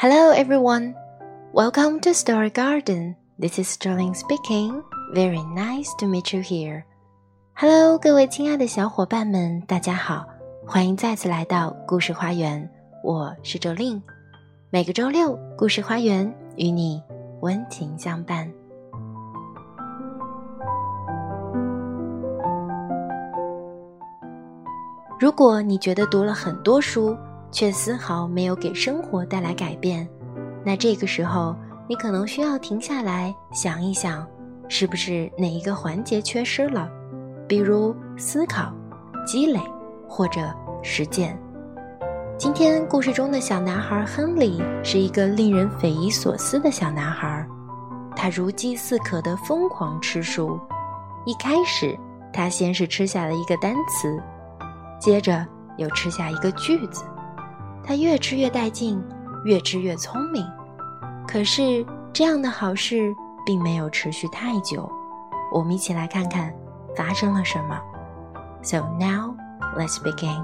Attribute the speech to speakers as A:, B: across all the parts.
A: Hello everyone, welcome to Story Garden. This is Jolin speaking. Very nice to meet you here. Hello，各位亲爱的小伙伴们，大家好，欢迎再次来到故事花园。我是周令，每个周六，故事花园与你温情相伴。如果你觉得读了很多书，却丝毫没有给生活带来改变，那这个时候你可能需要停下来想一想，是不是哪一个环节缺失了？比如思考、积累或者实践。今天故事中的小男孩亨利是一个令人匪夷所思的小男孩，他如饥似渴地疯狂吃书。一开始，他先是吃下了一个单词。接着又吃下一个句子，他越吃越带劲，越吃越聪明。可是这样的好事并没有持续太久。我们一起来看看发生了什么。So now let's begin.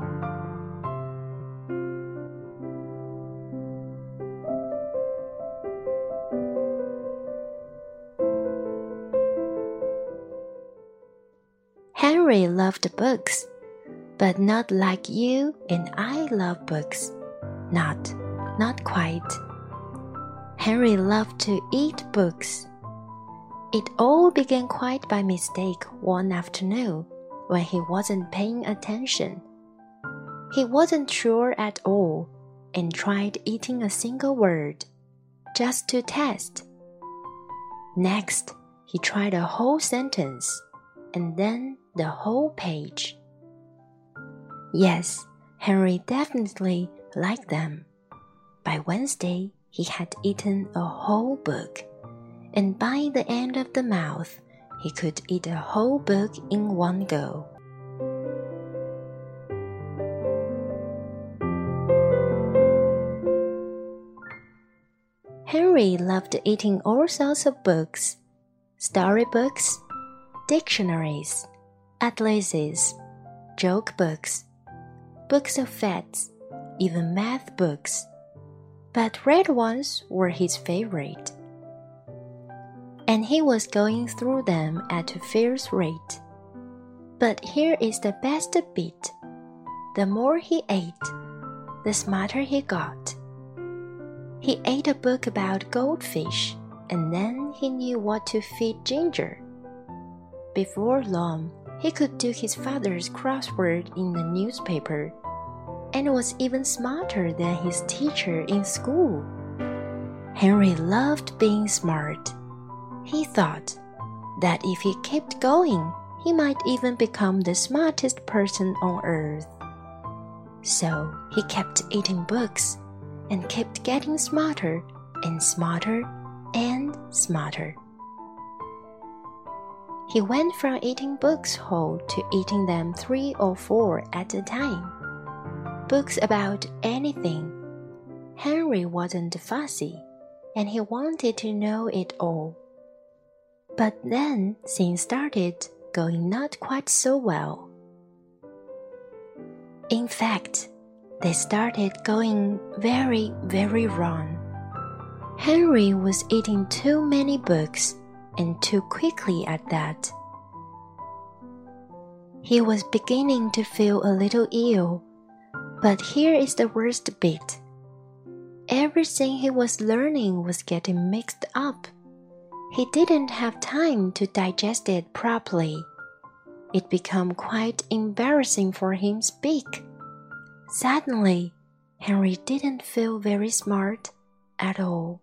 A: Henry loved books but not like you and I love books. Not, not quite. Henry loved to eat books. It all began quite by mistake one afternoon when he wasn't paying attention. He wasn't sure at all and tried eating a single word, just to test. Next, he tried a whole sentence and then the whole page. Yes, Henry definitely liked them. By Wednesday, he had eaten a whole book, and by the end of the month, he could eat a whole book in one go. Henry loved eating all sorts of books storybooks, dictionaries, atlases, joke books books of facts, even math books. But red ones were his favorite. And he was going through them at a fierce rate. But here is the best bit the more he ate, the smarter he got. He ate a book about goldfish, and then he knew what to feed Ginger. Before long, he could do his father's crossword in the newspaper and was even smarter than his teacher in school. Henry loved being smart. He thought that if he kept going, he might even become the smartest person on earth. So he kept eating books and kept getting smarter and smarter and smarter. He went from eating books whole to eating them three or four at a time. Books about anything. Henry wasn't fussy, and he wanted to know it all. But then things started going not quite so well. In fact, they started going very, very wrong. Henry was eating too many books and too quickly at that. He was beginning to feel a little ill, but here is the worst bit. Everything he was learning was getting mixed up. He didn't have time to digest it properly. It became quite embarrassing for him to speak. Suddenly, Henry didn't feel very smart at all.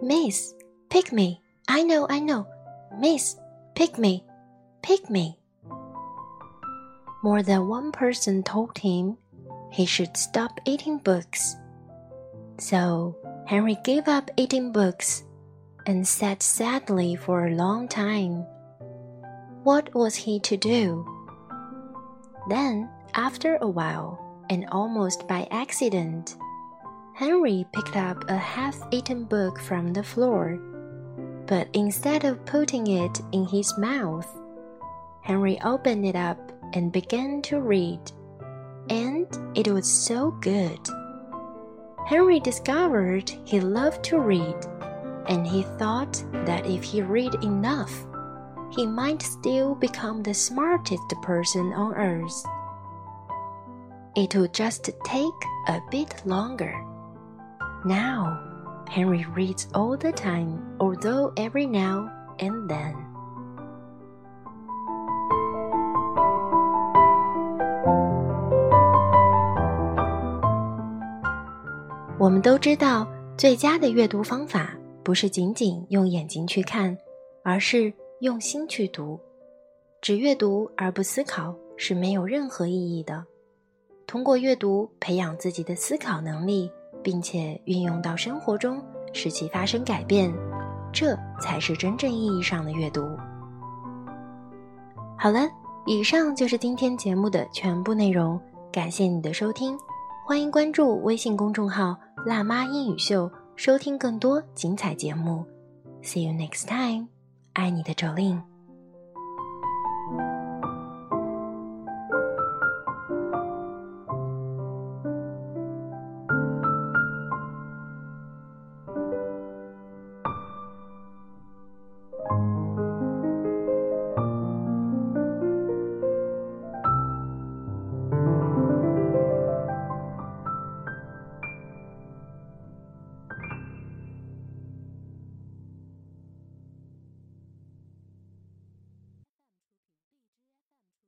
A: Miss, pick me. I know, I know. Miss, pick me, pick me. More than one person told him he should stop eating books. So Henry gave up eating books and sat sadly for a long time. What was he to do? Then, after a while, and almost by accident, Henry picked up a half eaten book from the floor. But instead of putting it in his mouth, Henry opened it up and began to read. And it was so good. Henry discovered he loved to read, and he thought that if he read enough, he might still become the smartest person on earth. It would just take a bit longer. Now, Henry reads all the time, although every now and then. 我们都知道，最佳的阅读方法不是仅仅用眼睛去看，而是用心去读。只阅读而不思考是没有任何意义的。通过阅读培养自己的思考能力，并且运用到生活中，使其发生改变，这才是真正意义上的阅读。好了，以上就是今天节目的全部内容，感谢你的收听。欢迎关注微信公众号“辣妈英语秀”，收听更多精彩节目。See you next time，爱你的周令。